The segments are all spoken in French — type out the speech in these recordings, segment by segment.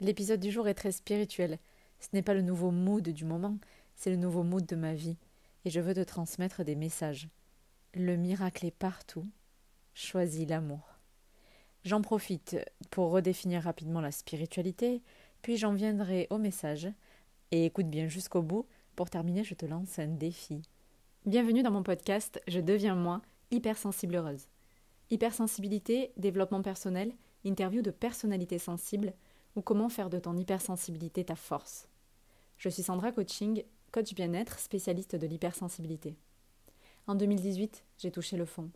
L'épisode du jour est très spirituel. Ce n'est pas le nouveau mood du moment, c'est le nouveau mood de ma vie. Et je veux te transmettre des messages. Le miracle est partout. Choisis l'amour. J'en profite pour redéfinir rapidement la spiritualité, puis j'en viendrai au message. Et écoute bien jusqu'au bout. Pour terminer, je te lance un défi. Bienvenue dans mon podcast Je deviens moi, hypersensible heureuse. Hypersensibilité, développement personnel, interview de personnalités sensibles ou comment faire de ton hypersensibilité ta force. Je suis Sandra Coaching, coach bien-être, spécialiste de l'hypersensibilité. En 2018, j'ai touché le fond.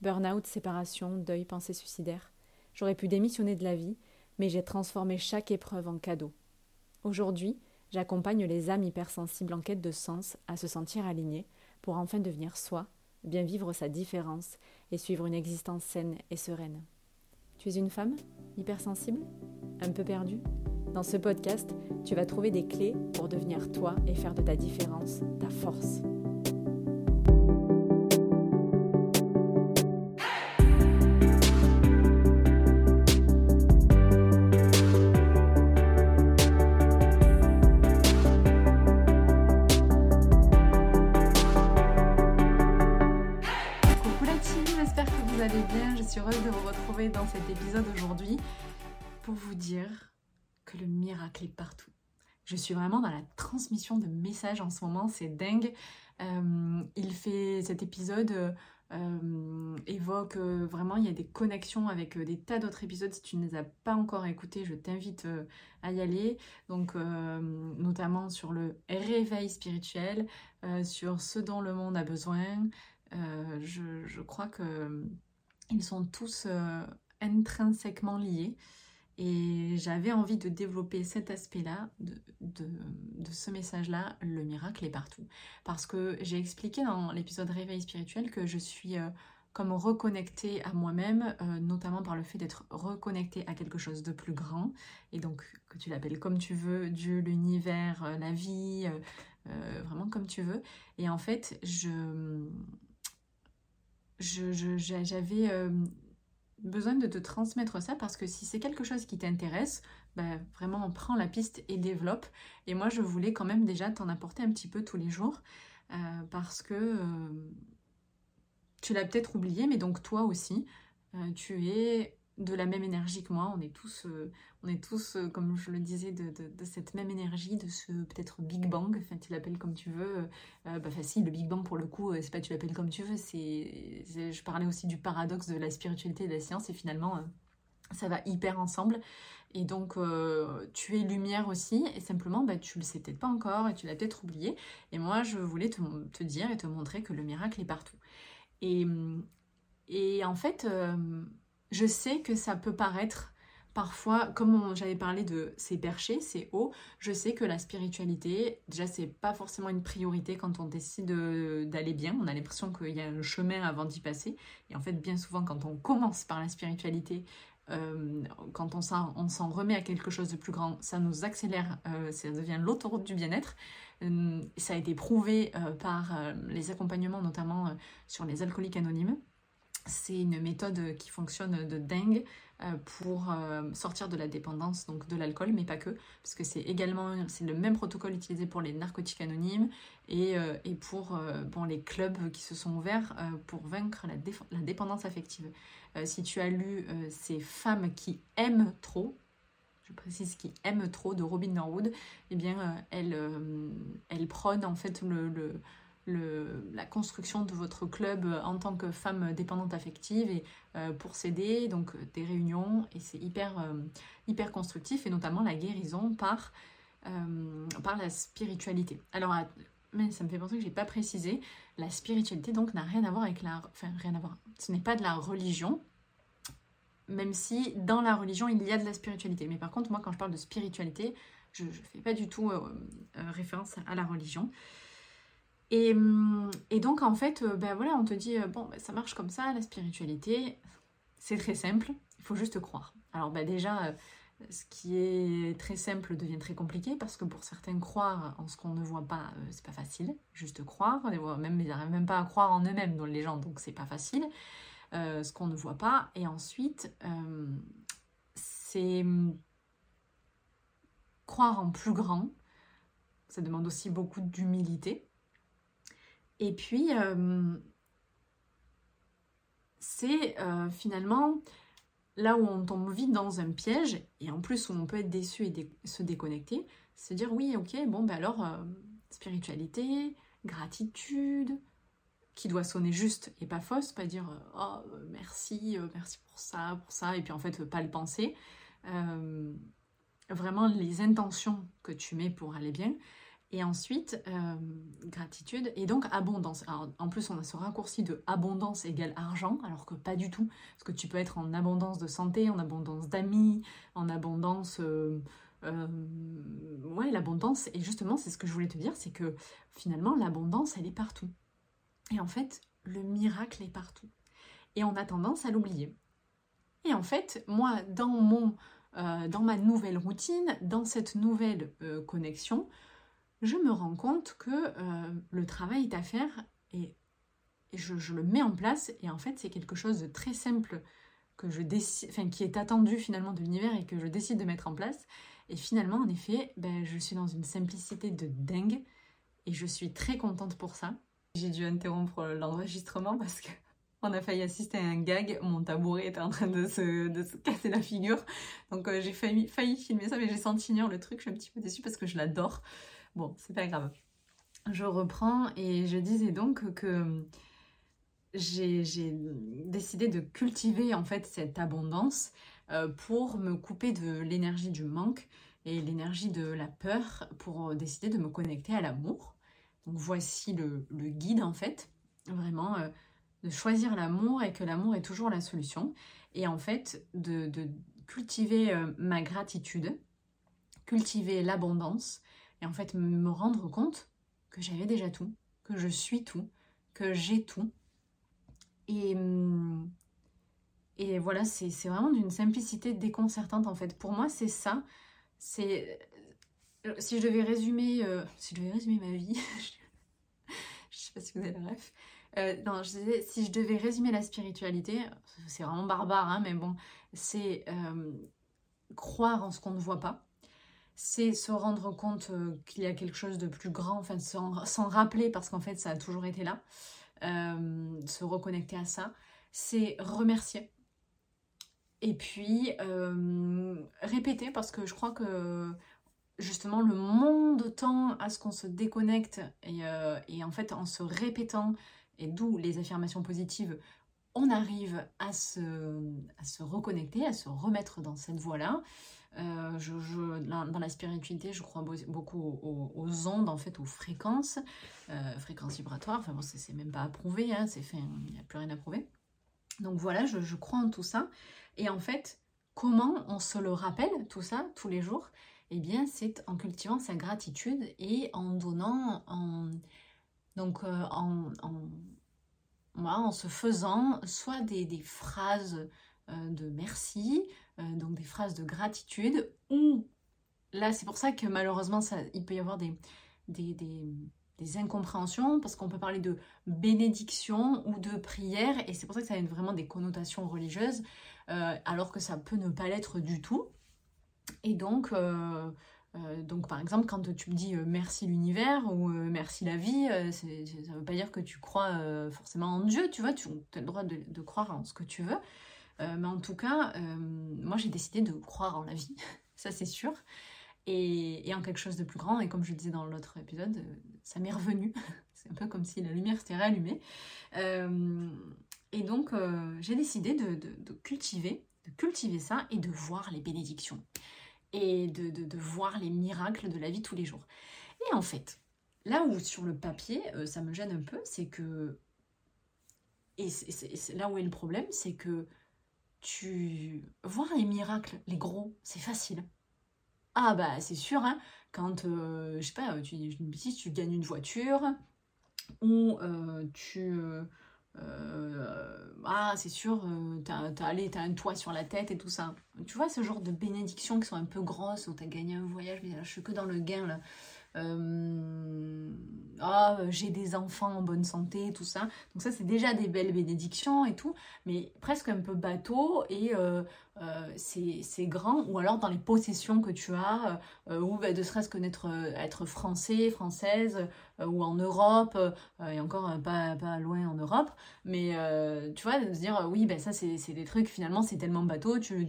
Burnout, séparation, deuil, pensée suicidaire. J'aurais pu démissionner de la vie, mais j'ai transformé chaque épreuve en cadeau. Aujourd'hui, j'accompagne les âmes hypersensibles en quête de sens à se sentir alignées pour enfin devenir soi, bien vivre sa différence et suivre une existence saine et sereine. Tu es une femme hypersensible? Un peu perdue Dans ce podcast, tu vas trouver des clés pour devenir toi et faire de ta différence ta force. Pour vous dire que le miracle est partout. Je suis vraiment dans la transmission de messages en ce moment, c'est dingue. Euh, il fait cet épisode euh, évoque euh, vraiment, il y a des connexions avec des tas d'autres épisodes. Si tu ne les as pas encore écoutés, je t'invite à y aller. Donc, notamment sur le réveil spirituel, sur ce dont le monde a besoin. Je, je, crois que ils sont tous intrinsèquement liés. Et j'avais envie de développer cet aspect-là, de, ce message-là, le miracle est partout. Parce que j'ai expliqué dans l'épisode Réveil spirituel que je suis euh, comme reconnectée à moi-même, euh, notamment par le fait d'être reconnectée à quelque chose de plus grand. Et donc, que tu l'appelles comme tu veux, Dieu, l'univers, la vie, vraiment comme tu veux. Et en fait, je j'avais euh, besoin de te transmettre ça parce que si c'est quelque chose qui t'intéresse, bah, vraiment prends la piste et développe. Et moi je voulais quand même déjà t'en apporter un petit peu tous les jours euh, parce que euh, tu l'as peut-être oublié, mais donc toi aussi, tu es de la même énergie que moi. On est tous, euh, on est tous euh, comme je le disais, de, cette même énergie, de ce peut-être Big Bang. Enfin, tu l'appelles comme tu veux. Euh, bah, le Big Bang pour le coup, c'est pas tu l'appelles comme tu veux. C'est, je parlais aussi du paradoxe de la spiritualité et de la science, et finalement, ça va hyper ensemble. Et donc, tu es lumière aussi, et simplement, bah, tu le sais peut-être pas encore, et tu l'as peut-être oublié. Et moi, je voulais te, te, dire et te montrer que le miracle est partout. Et, et en fait je sais que ça peut paraître parfois, comme j'avais parlé de c'est perché, c'est haut, je sais que la spiritualité, déjà c'est pas forcément une priorité quand on décide d'aller bien, on a l'impression qu'il y a un chemin avant d'y passer, et en fait bien souvent quand on commence par la spiritualité, euh, quand on s'en remet à quelque chose de plus grand, ça nous accélère, euh, ça devient l'autoroute du bien-être. Euh, ça a été prouvé par les accompagnements notamment sur les alcooliques anonymes c'est une méthode qui fonctionne de dingue euh, pour euh, sortir de la dépendance donc de l'alcool, mais pas que, parce que c'est également c'est le même protocole utilisé pour les narcotiques anonymes et, euh, et pour les clubs qui se sont ouverts pour vaincre la, la dépendance affective. si tu as lu ces femmes qui aiment trop, je précise qui aiment trop de Robin Norwood, eh bien elle, elle prône en fait le la construction de votre club en tant que femme dépendante affective et euh, pour s'aider, donc euh, des réunions, et c'est hyper, euh, hyper constructif, et notamment la guérison par, par la spiritualité. Alors, mais ça me fait penser que j'ai pas précisé, la spiritualité donc n'a rien à voir avec la... Enfin, rien à voir. Ce n'est pas de la religion, même si dans la religion il y a de la spiritualité. Mais par contre, moi quand je parle de spiritualité, je ne fais pas du tout référence à la religion. Hum, et, donc, en fait, euh, ben voilà, on te dit, euh, bon, ben, ça marche comme ça, la spiritualité, c'est très simple, il faut juste croire. Alors, ben déjà, euh, ce qui est très simple devient très compliqué parce que pour certains, croire en ce qu'on ne voit pas, c'est pas facile. Juste croire, même, ils n'arrivent même pas à croire en eux-mêmes, dans les gens, donc c'est pas facile. ce qu'on ne voit pas. Et ensuite, c'est croire en plus grand. Ça demande aussi beaucoup d'humilité. Et puis, euh, c'est euh, finalement là où on tombe vite dans un piège, et en plus où on peut être déçu et se déconnecter, se dire oui, ok, bon, ben alors, euh, spiritualité, gratitude, qui doit sonner juste et pas fausse, pas dire oh merci, merci pour ça, pour ça, et puis en fait pas le penser. vraiment les intentions que tu mets pour aller bien, et ensuite, euh, gratitude et donc abondance. Alors, en plus, on a ce raccourci de abondance égale argent, alors que pas du tout. Parce que tu peux être en abondance de santé, en abondance d'amis, en abondance... Euh, euh, ouais, l'abondance. Et justement, c'est ce que je voulais te dire, c'est que finalement, l'abondance, elle est partout. Et en fait, le miracle est partout. Et on a tendance à l'oublier. Et en fait, moi, dans mon... dans ma nouvelle routine, dans cette nouvelle connexion, je me rends compte que euh, le travail est à faire et, je, le mets en place et en fait c'est quelque chose de très simple que je décide, enfin, qui est attendu finalement de l'univers et que je décide de mettre en place. Et finalement, en effet, ben, je suis dans une simplicité de dingue et je suis très contente pour ça. J'ai dû interrompre l'enregistrement parce que on a failli assister à un gag. Mon tabouret était en train de se, casser la figure. Donc euh, j'ai failli, filmer ça, mais j'ai senti le truc. Je suis un petit peu déçue parce que je l'adore. Bon, c'est pas grave. Je reprends et je disais donc que j'ai décidé de cultiver en fait cette abondance euh, pour me couper de l'énergie du manque et l'énergie de la peur pour décider de me connecter à l'amour. Donc voici le, guide en fait, vraiment euh, de choisir l'amour et que l'amour est toujours la solution. Et en fait de, cultiver euh, ma gratitude, cultiver l'abondance en fait me rendre compte que j'avais déjà tout, que je suis tout, que j'ai tout. Et, et voilà, c'est vraiment d'une simplicité déconcertante en fait. Pour moi, c'est ça. C'est euh, si je devais résumer, euh, si je devais résumer ma vie, je sais pas si vous avez la ref. Euh, non, si je devais résumer la spiritualité, c'est vraiment barbare, hein, mais bon, c'est croire en ce qu'on ne voit pas, c'est se rendre compte euh, qu'il y a quelque chose de plus grand, enfin s'en rappeler parce qu'en fait ça a toujours été là, euh, se reconnecter à ça, c'est remercier. Et puis euh, répéter parce que je crois que justement le monde tend à ce qu'on se déconnecte et, et, en fait en se répétant, et d'où les affirmations positives, on arrive à se, à se reconnecter, à se remettre dans cette voie-là. Euh, dans la spiritualité, je crois beaucoup aux, ondes, en fait, aux fréquences, euh, fréquences vibratoires. Enfin bon, c'est même pas approuvé, hein, c'est fait, il n'y a plus rien à prouver. Donc voilà, je, crois en tout ça. Et en fait, comment on se le rappelle, tout ça, tous les jours? Eh bien, c'est en cultivant sa gratitude et en donnant, en, donc euh, en, en, se faisant soit des, phrases de merci, euh, donc des phrases de gratitude, ou là c'est pour ça que malheureusement ça, il peut y avoir des, des, des, incompréhensions, parce qu'on peut parler de bénédiction ou de prière, et c'est pour ça que ça a vraiment des connotations religieuses, euh, alors que ça peut ne pas l'être du tout. Et donc, euh, donc, par exemple, quand tu me dis merci l'univers ou merci la vie, ça ne veut pas dire que tu crois forcément en Dieu, tu vois, tu as le droit de, de, croire en ce que tu veux. Euh, mais en tout cas, euh, moi j'ai décidé de croire en la vie, ça c'est sûr, et, en quelque chose de plus grand. Et comme je disais dans l'autre épisode, euh, ça m'est revenu. c'est un peu comme si la lumière s'était rallumée. et donc j'ai décidé de, cultiver, de cultiver ça et de voir les bénédictions et de, voir les miracles de la vie tous les jours. Et en fait, là où sur le papier, ça me gêne un peu, c'est que... Et là où est le problème, c'est que tu vois les miracles, les gros, c'est facile. Ah bah c'est sûr, hein, quand, euh, je sais pas, tu, tu gagnes une voiture, ou euh, tu... Euh, ah c'est sûr, t'as as, un toit sur la tête et tout ça. Tu vois ce genre de bénédictions qui sont un peu grosses, où t'as gagné un voyage, mais là, je suis que dans le gain là. Ah, j'ai des enfants en bonne santé, tout ça. Donc ça, c'est déjà des belles bénédictions et tout, mais presque un peu bateau et c'est grand. Ou alors dans les possessions que tu as, ou bah, de serait-ce que être français, française, ou en Europe, et encore pas, loin en Europe, mais tu vois, de se dire, oui, ben ça, c'est des trucs, finalement, c'est tellement bateau, tu,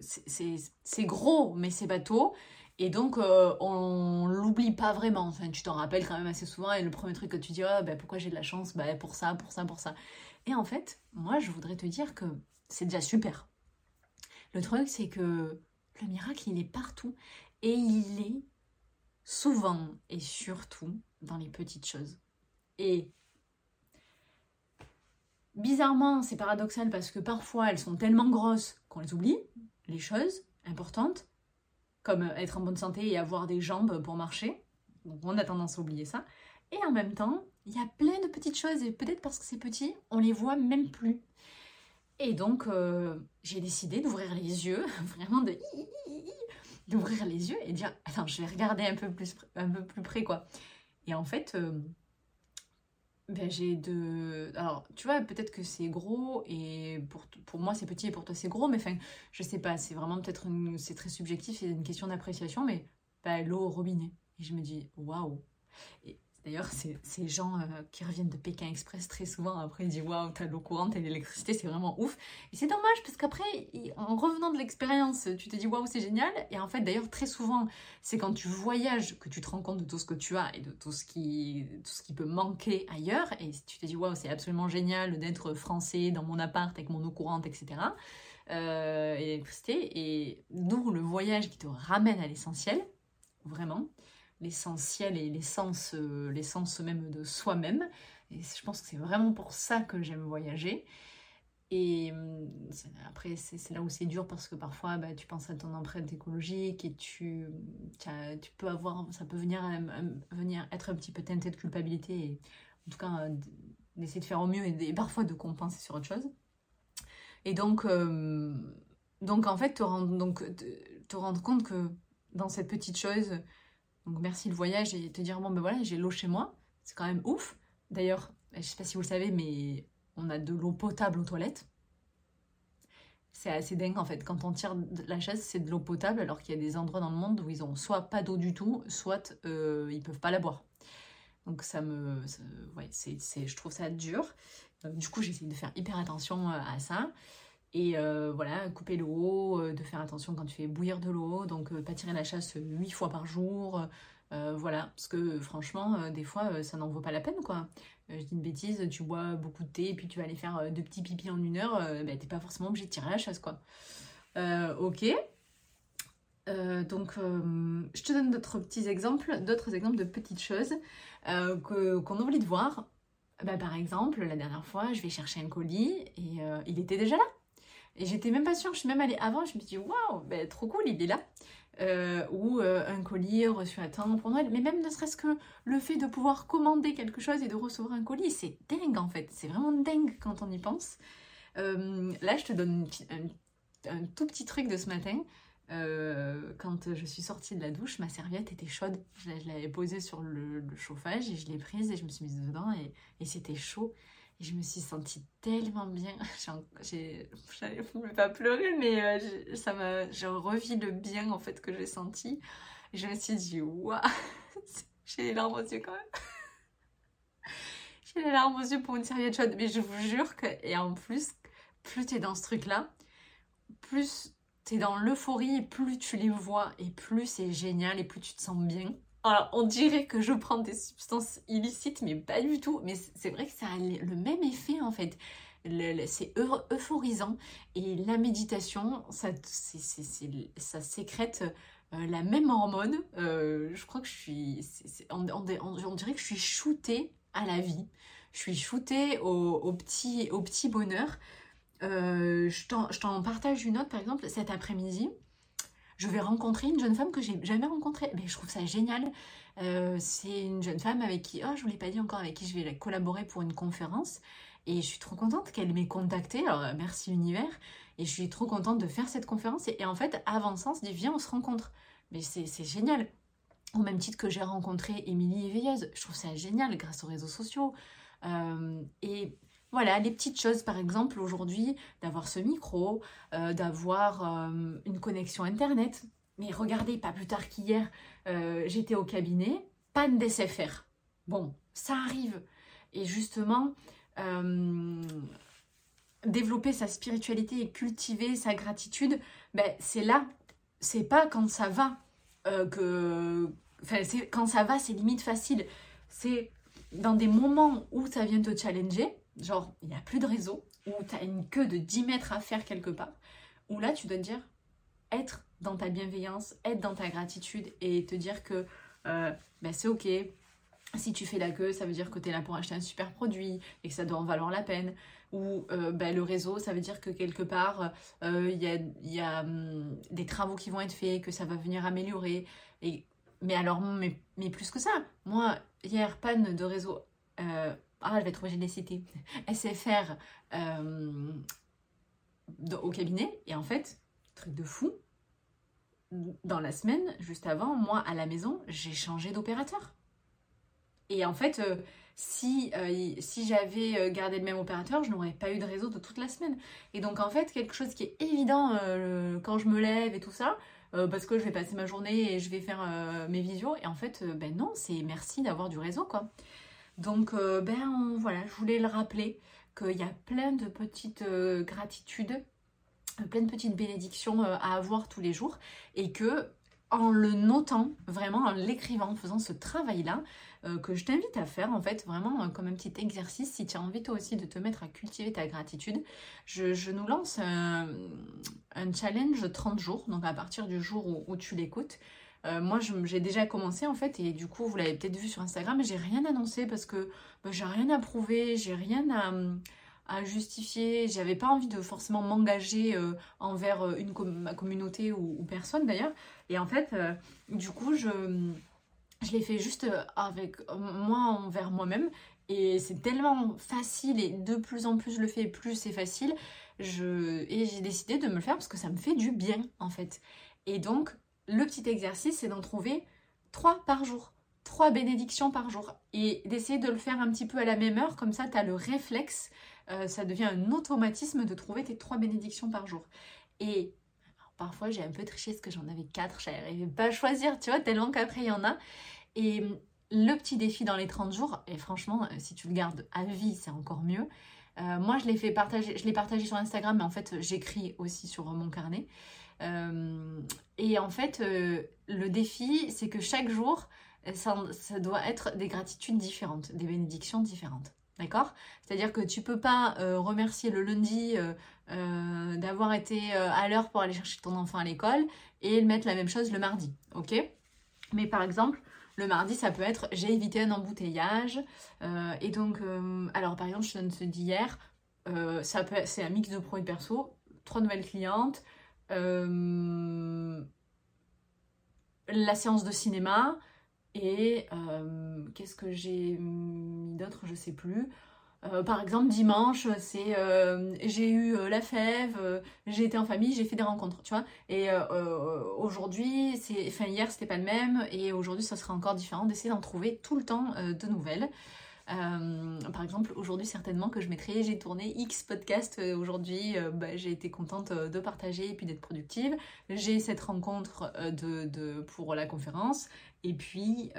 c'est gros, mais c'est bateau. Et donc, euh, on l'oublie pas vraiment. Enfin, tu t'en rappelles quand même assez souvent. Et le premier truc que tu dis, oh, ben, pourquoi j'ai de la chance? Ben, Pour ça, pour ça, pour ça. Et en fait, moi, je voudrais te dire que c'est déjà super. Le truc, c'est que le miracle, il est partout. Et il est souvent et surtout dans les petites choses. Et bizarrement, c'est paradoxal parce que parfois, elles sont tellement grosses qu'on les oublie, les choses importantes comme euh, être en bonne santé et avoir des jambes pour marcher. On a tendance à oublier ça. Et en même temps, il y a plein de petites choses et peut-être parce que c'est petit, on les voit même plus. Et donc euh, j'ai décidé d'ouvrir les yeux, vraiment de d'ouvrir les yeux et dire attends, je vais regarder un peu plus un peu plus près quoi. Et en fait, euh, ben, j'ai de... Alors, tu vois, peut-être que c'est gros et pour, pour moi c'est petit et pour toi c'est gros, mais enfin, je sais pas, c'est vraiment peut-être c'est très subjectif, c'est une question d'appréciation, mais ben, l'eau au robinet. Et je me dis, waouh! D'ailleurs, ces gens euh, qui reviennent de Pékin Express très souvent, après ils disent waouh, t'as l'eau courante et l'électricité, c'est vraiment ouf. Et c'est dommage parce qu'après, en revenant de l'expérience, tu te dis waouh, c'est génial. Et en fait, d'ailleurs, très souvent, c'est quand tu voyages que tu te rends compte de tout ce que tu as et de tout ce qui, tout ce qui peut manquer ailleurs. Et tu te dis waouh, c'est absolument génial d'être français dans mon appart avec mon eau courante, etc. Euh, et l'électricité. Et d'où le voyage qui te ramène à l'essentiel, vraiment l'essentiel et l'essence, euh, l'essence même de soi-même. Et je pense que c'est vraiment pour ça que j'aime voyager. Et hum, après, c'est là où c'est dur parce que parfois, bah, tu penses à ton empreinte écologique et tu, tu peux avoir, ça peut venir, venir être un petit peu teinté de culpabilité et en tout cas d'essayer de faire au mieux et, parfois de compenser sur autre chose. Et donc, hum, donc en fait, te donc, te rendre compte que dans cette petite chose, donc merci le voyage et te dire bon ben voilà j'ai l'eau chez moi, c'est quand même ouf. D'ailleurs, je sais pas si vous le savez mais on a de l'eau potable aux toilettes. C'est assez dingue en fait. Quand on tire de la chaise, c'est de l'eau potable alors qu'il y a des endroits dans le monde où ils ont soit pas d'eau du tout, soit euh, ils peuvent pas la boire. Donc ça me, ouais, c'est, je trouve ça dur. Du coup, j'essaie de faire hyper attention euh, à ça. Et euh, voilà, couper l'eau, euh, de faire attention quand tu fais bouillir de l'eau, donc euh, pas tirer la chasse 8 fois par jour. voilà, parce que franchement, des fois, ça n'en vaut pas la peine, quoi. je dis une bêtise, tu bois beaucoup de thé et puis tu vas aller faire deux petits pipis en une heure, bah, t'es pas forcément obligé de tirer la chasse, quoi. ok. donc, je te donne d'autres petits exemples, d'autres exemples de petites choses qu'on oublie de voir. Bah, par exemple, la dernière fois, je vais chercher un colis et il était déjà là. Et j'étais même pas sûre, je suis même allée avant, je me dit waouh, ben, trop cool, il est là. Euh, ou euh, un colis reçu à temps pour Noël. Mais même ne serait-ce que le fait de pouvoir commander quelque chose et de recevoir un colis, c'est dingue en fait. C'est vraiment dingue quand on y pense. Euh, là, je te donne un, tout petit truc de ce matin. quand je suis sortie de la douche, ma serviette était chaude. Je, l'avais posée sur le, chauffage et je l'ai prise et je me suis mise dedans et, et c'était chaud. Et je me suis sentie tellement bien. J'allais pas pleurer, mais euh, ça m'a, je revis le bien en fait que j'ai senti. Et je me suis dit, waouh, j'ai les larmes aux yeux quand même. j'ai les larmes aux yeux pour une serviette chaude. Mais je vous jure que, et en plus, plus tu es dans ce truc-là, plus tu es dans l'euphorie, et plus tu les vois, et plus c'est génial, et plus tu te sens bien. Alors, on dirait que je prends des substances illicites, mais pas du tout. Mais c'est vrai que ça a le même effet en fait. C'est euphorisant et la méditation, ça, sécrète euh, la même hormone. Euh, je crois que je suis. on, dirait que je suis shootée à la vie. Je suis shootée au, petit, au petit bonheur. Euh, je t'en partage une autre par exemple cet après-midi je vais rencontrer une jeune femme que j'ai jamais rencontrée. Mais je trouve ça génial. Euh, c'est une jeune femme avec qui, oh, je vous l'ai pas dit encore, avec qui je vais collaborer pour une conférence. Et je suis trop contente qu'elle m'ait contactée. Alors, euh, merci univers. Et je suis trop contente de faire cette conférence. Et, en fait, avant ça, on se dit, viens, on se rencontre. Mais c'est génial. au même titre que j'ai rencontré Émilie Éveilleuse. Je trouve ça génial grâce aux réseaux sociaux. Euh, et voilà, les petites choses, par exemple, aujourd'hui, d'avoir ce micro, euh, d'avoir euh, une connexion Internet. Mais regardez, pas plus tard qu'hier, j'étais au cabinet, panne d'SFR. Bon, ça arrive. Et justement, développer sa spiritualité et cultiver sa gratitude, ben, c'est là. C'est pas quand ça va que Enfin, quand ça va, c'est limite facile. C'est dans des moments où ça vient te challenger, genre il n'y a plus de réseau, où tu as une queue de 10 mètres à faire quelque part, où là tu dois te dire être dans ta bienveillance, être dans ta gratitude et te dire que euh, ben, c'est ok. Si tu fais la queue, ça veut dire que tu es là pour acheter un super produit et que ça doit en valoir la peine. Ou euh, ben, le réseau, ça veut dire que quelque part, euh, il y a, hum, des travaux qui vont être faits, que ça va venir améliorer. Et mais alors, mais, mais, plus que ça, moi, hier, panne de réseau. Euh, ah, je vais trouver, j'ai les cités. SFR euh, au cabinet. Et en fait, truc de fou, dans la semaine, juste avant, moi, à la maison, j'ai changé d'opérateur. Et en fait, euh, si, si j'avais gardé le même opérateur, je n'aurais pas eu de réseau de toute la semaine. Et donc, en fait, quelque chose qui est évident quand je me lève et tout ça, euh, parce que je vais passer ma journée et je vais faire euh, mes visios. Et en fait, euh, ben non, c'est merci d'avoir du réseau, quoi. Donc, ben voilà, je voulais le rappeler qu'il y a plein de petites gratitudes, plein de petites bénédictions à avoir tous les jours et que en le notant, vraiment en l'écrivant, en faisant ce travail-là, euh, que je t'invite à faire en fait, vraiment euh, comme un petit exercice, si tu as envie toi aussi de te mettre à cultiver ta gratitude, je, nous lance un, challenge 30 jours, donc à partir du jour où, tu l'écoutes. Euh, moi, j'ai déjà commencé en fait, et du coup, vous l'avez peut-être vu sur Instagram, j'ai rien annoncé parce que bah, j'ai rien à prouver, j'ai rien à à justifier. J'avais pas envie de forcément m'engager envers une ma communauté ou, personne d'ailleurs. Et en fait, du coup, je, je l'ai fait juste euh, avec moi envers moi-même et c'est tellement facile et de plus en plus je le fais plus c'est facile je... et j'ai décidé de me le faire parce que ça me fait du bien en fait et donc le petit exercice c'est d'en trouver trois par jour trois bénédictions par jour et d'essayer de le faire un petit peu à la même heure comme ça tu as le réflexe euh, ça devient un automatisme de trouver tes trois bénédictions par jour et Parfois, j'ai un peu triché parce que j'en avais quatre, je n'arrivais pas à choisir, tu vois, tellement qu'après, il y en a. Et le petit défi dans les 30 jours, et franchement, euh, si tu le gardes à vie, c'est encore mieux. Euh, moi, je l'ai fait partager, je l'ai partagé sur Instagram, mais en fait, j'écris aussi sur mon carnet. Euh, et en fait, le défi, c'est que chaque jour, ça, ça, doit être des gratitudes différentes, des bénédictions différentes. D'accord? C'est-à-dire que tu peux pas remercier le lundi d'avoir été à l'heure pour aller chercher ton enfant à l'école et mettre la même chose le mardi. Ok? Mais par exemple, le mardi, ça peut être j'ai évité un embouteillage. Euh, et donc, euh, alors par exemple, je donne ce d'hier. Euh, c'est un mix de produits perso, trois nouvelles clientes, la séance de cinéma et qu'est-ce que j'ai mis d'autre, je sais plus. Euh, par exemple, dimanche, c'est euh, j'ai eu euh, la fève, j'ai été en famille, j'ai fait des rencontres, tu vois. Et aujourd'hui, c'est, enfin hier c'était pas le même, et aujourd'hui ça sera encore différent. D'essayer d'en trouver tout le temps de nouvelles. Euh, par exemple, aujourd'hui, certainement que je mettrai, j'ai tourné X podcast euh, aujourd'hui, euh, bah, j'ai été contente de partager et puis d'être productive. J'ai cette rencontre de, pour la conférence. Et puis,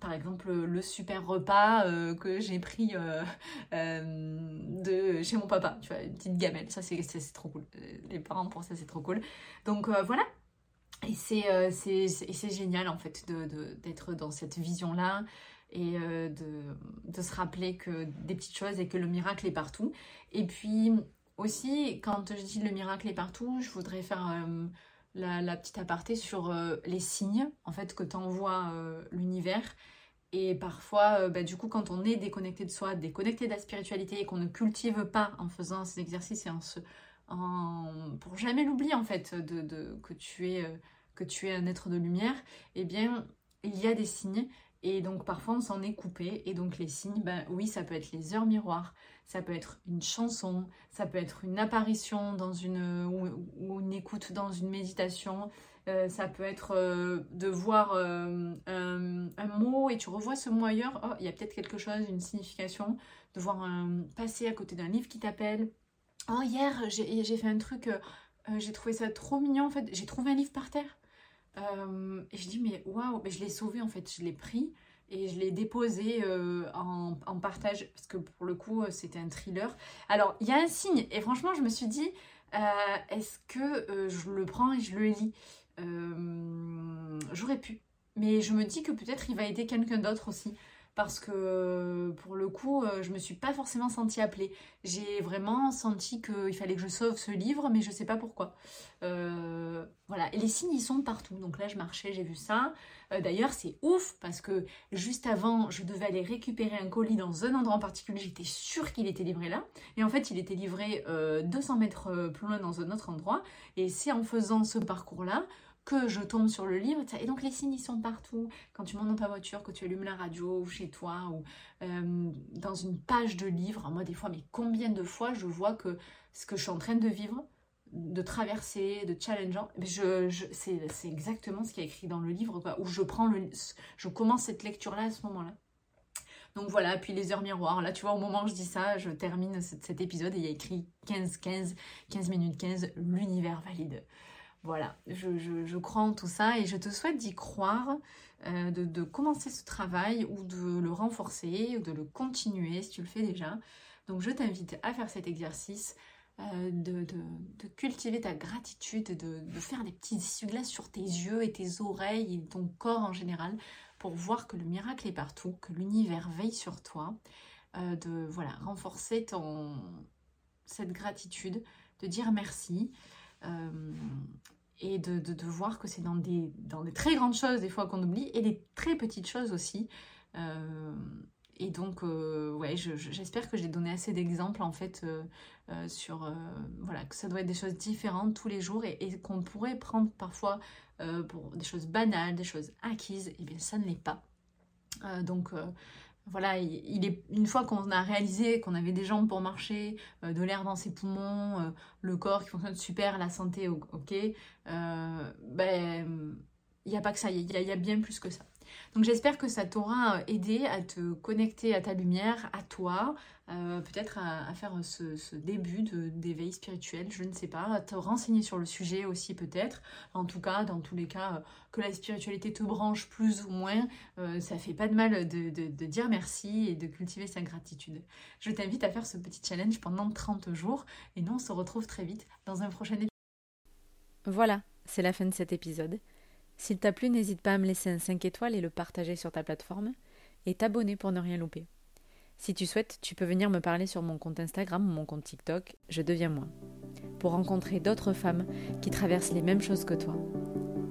par exemple, le super repas que j'ai pris de chez mon papa, tu vois, une petite gamelle, ça c'est trop cool. Les parents pour ça c'est trop cool. Donc voilà, et c'est génial en fait d'être dans cette vision-là et euh, de, se rappeler que des petites choses et que le miracle est partout. Et puis aussi, quand je dis le miracle est partout, je voudrais faire euh, la, petite aparté sur euh, les signes en fait que t'envoie l'univers. Et parfois, bah, du coup, quand on est déconnecté de soi, déconnecté de la spiritualité et qu'on ne cultive pas en faisant ces exercices et en se, en, pour jamais l'oublier en fait de, que, tu es, que tu es un être de lumière, eh bien, il y a des signes et donc parfois on s'en est coupé. Et donc les signes, ben oui, ça peut être les heures miroirs, ça peut être une chanson, ça peut être une apparition dans une ou, une écoute dans une méditation. Euh, ça peut être euh, de voir un, mot et tu revois ce mot ailleurs. Oh, il y a peut-être quelque chose, une signification. De voir un, passer à côté d'un livre qui t'appelle. Oh, hier, j'ai fait un truc, j'ai trouvé ça trop mignon en fait. J'ai trouvé un livre par terre. Et je dis, mais waouh, je l'ai sauvé en fait, je l'ai pris et je l'ai déposé euh, en, partage parce que pour le coup euh, c'était un thriller. Alors il y a un signe et franchement je me suis dit euh, est-ce que je le prends et je le lis? J'aurais pu, mais je me dis que peut-être il va aider quelqu'un d'autre aussi parce que pour le coup, euh, je me suis pas forcément sentie appelée. J'ai vraiment senti qu'il fallait que je sauve ce livre, mais je sais pas pourquoi. Euh, voilà, les signes ils sont partout. Donc là, je marchais, j'ai vu ça. Euh, d'ailleurs, c'est ouf parce que juste avant, je devais aller récupérer un colis dans un endroit en particulier. J'étais sûre qu'il était livré là, et en fait, il était livré 200 mètres plus loin dans un autre endroit. Et c'est en faisant ce parcours-là que je tombe sur le livre. Et donc les signes, ils sont partout. Quand tu montes dans ta voiture, que tu allumes la radio, ou chez toi, ou euh, dans une page de livre. Moi, des fois, mais combien de fois je vois que ce que je suis en train de vivre, de traverser, de challengeant, je, je c'est exactement ce qui est écrit dans le livre, quoi, où je prends le, je commence cette lecture-là à ce moment-là. Donc voilà, puis les heures miroirs, là tu vois, au moment où je dis ça, je termine cet, épisode et il y a écrit 15, 15, 15 minutes 15, l'univers valide. Voilà, je, crois en tout ça et je te souhaite d'y croire, euh, de, commencer ce travail ou de le renforcer ou de le continuer si tu le fais déjà. Donc je t'invite à faire cet exercice, euh, de, cultiver ta gratitude, de, faire des petits essuie-glaces sur tes yeux et tes oreilles et ton corps en général pour voir que le miracle est partout, que l'univers veille sur toi, euh, de voilà renforcer ton, cette gratitude, de dire merci. Euh, et de, de, voir que c'est dans des, dans des très grandes choses des fois qu'on oublie et des très petites choses aussi. Euh, et donc, euh, ouais, j'espère que j'ai donné assez d'exemples en fait sur voilà que ça doit être des choses différentes tous les jours et, qu'on pourrait prendre parfois pour des choses banales, des choses acquises. Et bien, ça ne l'est pas. donc, voilà, il est une fois qu'on a réalisé qu'on avait des jambes pour marcher, euh, de l'air dans ses poumons, euh, le corps qui fonctionne super, la santé, ok, euh, ben il n'y a pas que ça, il y, a bien plus que ça. Donc j'espère que ça t'aura aidé à te connecter à ta lumière, à toi, euh, peut-être à, faire ce, début d'éveil spirituel, je ne sais pas, à te renseigner sur le sujet aussi peut-être. En tout cas, dans tous les cas, euh, que la spiritualité te branche plus ou moins, euh, ça fait pas de mal de, de, dire merci et de cultiver sa gratitude. Je t'invite à faire ce petit challenge pendant 30 jours et nous on se retrouve très vite dans un prochain épisode. Voilà, c'est la fin de cet épisode. S'il t'a plu, n'hésite pas à me laisser un 5 étoiles et le partager sur ta plateforme, et t'abonner pour ne rien louper. Si tu souhaites, tu peux venir me parler sur mon compte Instagram ou mon compte TikTok, je deviens moi, pour rencontrer d'autres femmes qui traversent les mêmes choses que toi.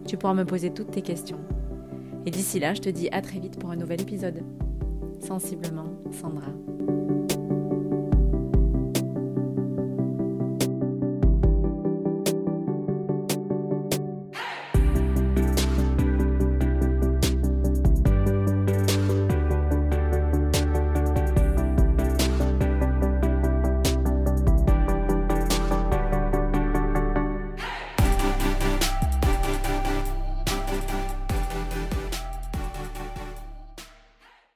Tu pourras me poser toutes tes questions. Et d'ici là, je te dis à très vite pour un nouvel épisode. Sensiblement, Sandra.